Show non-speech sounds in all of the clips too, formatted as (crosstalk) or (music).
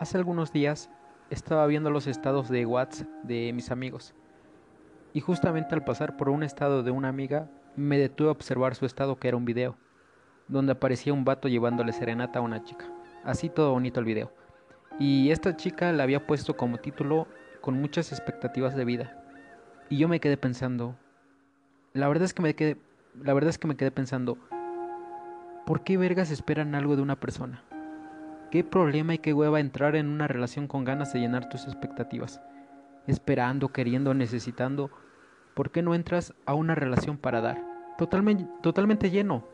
Hace algunos días estaba viendo los estados de WhatsApp de mis amigos y justamente al pasar por un estado de una amiga me detuve a observar su estado que era un video donde aparecía un vato llevándole serenata a una chica. Así todo bonito el video. Y esta chica le había puesto como título con muchas expectativas de vida. Y yo me quedé pensando, la verdad es que me quedé, la verdad es que me quedé pensando, ¿por qué vergas esperan algo de una persona? ¿Qué problema y qué hueva entrar en una relación con ganas de llenar tus expectativas? Esperando, queriendo, necesitando. ¿Por qué no entras a una relación para dar? Totalmente, totalmente lleno.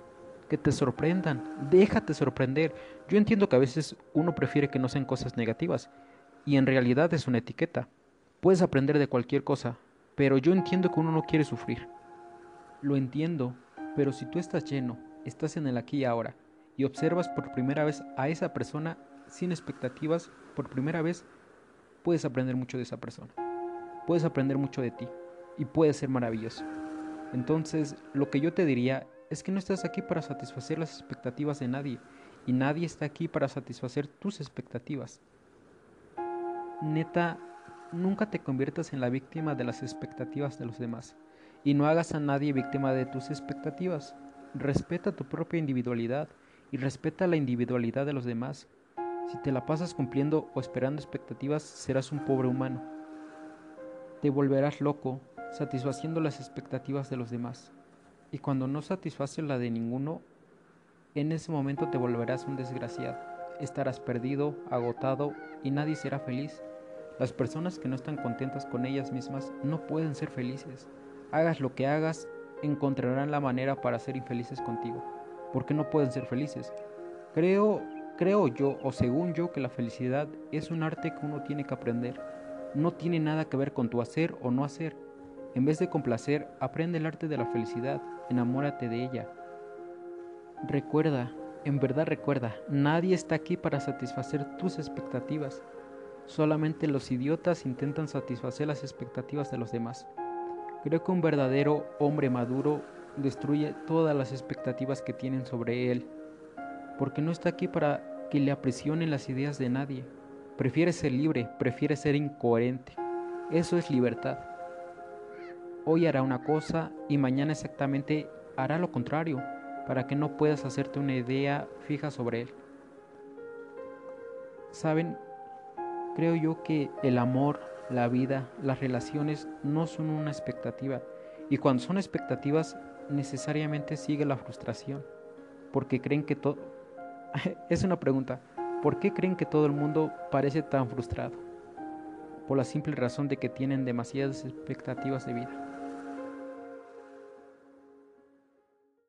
Que te sorprendan. Déjate sorprender. Yo entiendo que a veces uno prefiere que no sean cosas negativas. Y en realidad es una etiqueta. Puedes aprender de cualquier cosa. Pero yo entiendo que uno no quiere sufrir. Lo entiendo. Pero si tú estás lleno, estás en el aquí y ahora y observas por primera vez a esa persona sin expectativas, por primera vez puedes aprender mucho de esa persona. Puedes aprender mucho de ti y puede ser maravilloso. Entonces, lo que yo te diría es que no estás aquí para satisfacer las expectativas de nadie y nadie está aquí para satisfacer tus expectativas. Neta, nunca te conviertas en la víctima de las expectativas de los demás y no hagas a nadie víctima de tus expectativas. Respeta tu propia individualidad y respeta la individualidad de los demás. Si te la pasas cumpliendo o esperando expectativas, serás un pobre humano. Te volverás loco, satisfaciendo las expectativas de los demás. Y cuando no satisfaces la de ninguno, en ese momento te volverás un desgraciado. Estarás perdido, agotado y nadie será feliz. Las personas que no están contentas con ellas mismas no pueden ser felices. Hagas lo que hagas, encontrarán la manera para ser infelices contigo. ¿Por qué no pueden ser felices? Creo, creo yo, o según yo, que la felicidad es un arte que uno tiene que aprender. No tiene nada que ver con tu hacer o no hacer. En vez de complacer, aprende el arte de la felicidad, enamórate de ella. Recuerda, en verdad recuerda, nadie está aquí para satisfacer tus expectativas. Solamente los idiotas intentan satisfacer las expectativas de los demás. Creo que un verdadero hombre maduro destruye todas las expectativas que tienen sobre él, porque no está aquí para que le apresionen las ideas de nadie. Prefiere ser libre, prefiere ser incoherente. Eso es libertad. Hoy hará una cosa y mañana exactamente hará lo contrario, para que no puedas hacerte una idea fija sobre él. Saben, creo yo que el amor, la vida, las relaciones no son una expectativa. Y cuando son expectativas necesariamente sigue la frustración, porque creen que todo... (laughs) es una pregunta, ¿por qué creen que todo el mundo parece tan frustrado? Por la simple razón de que tienen demasiadas expectativas de vida.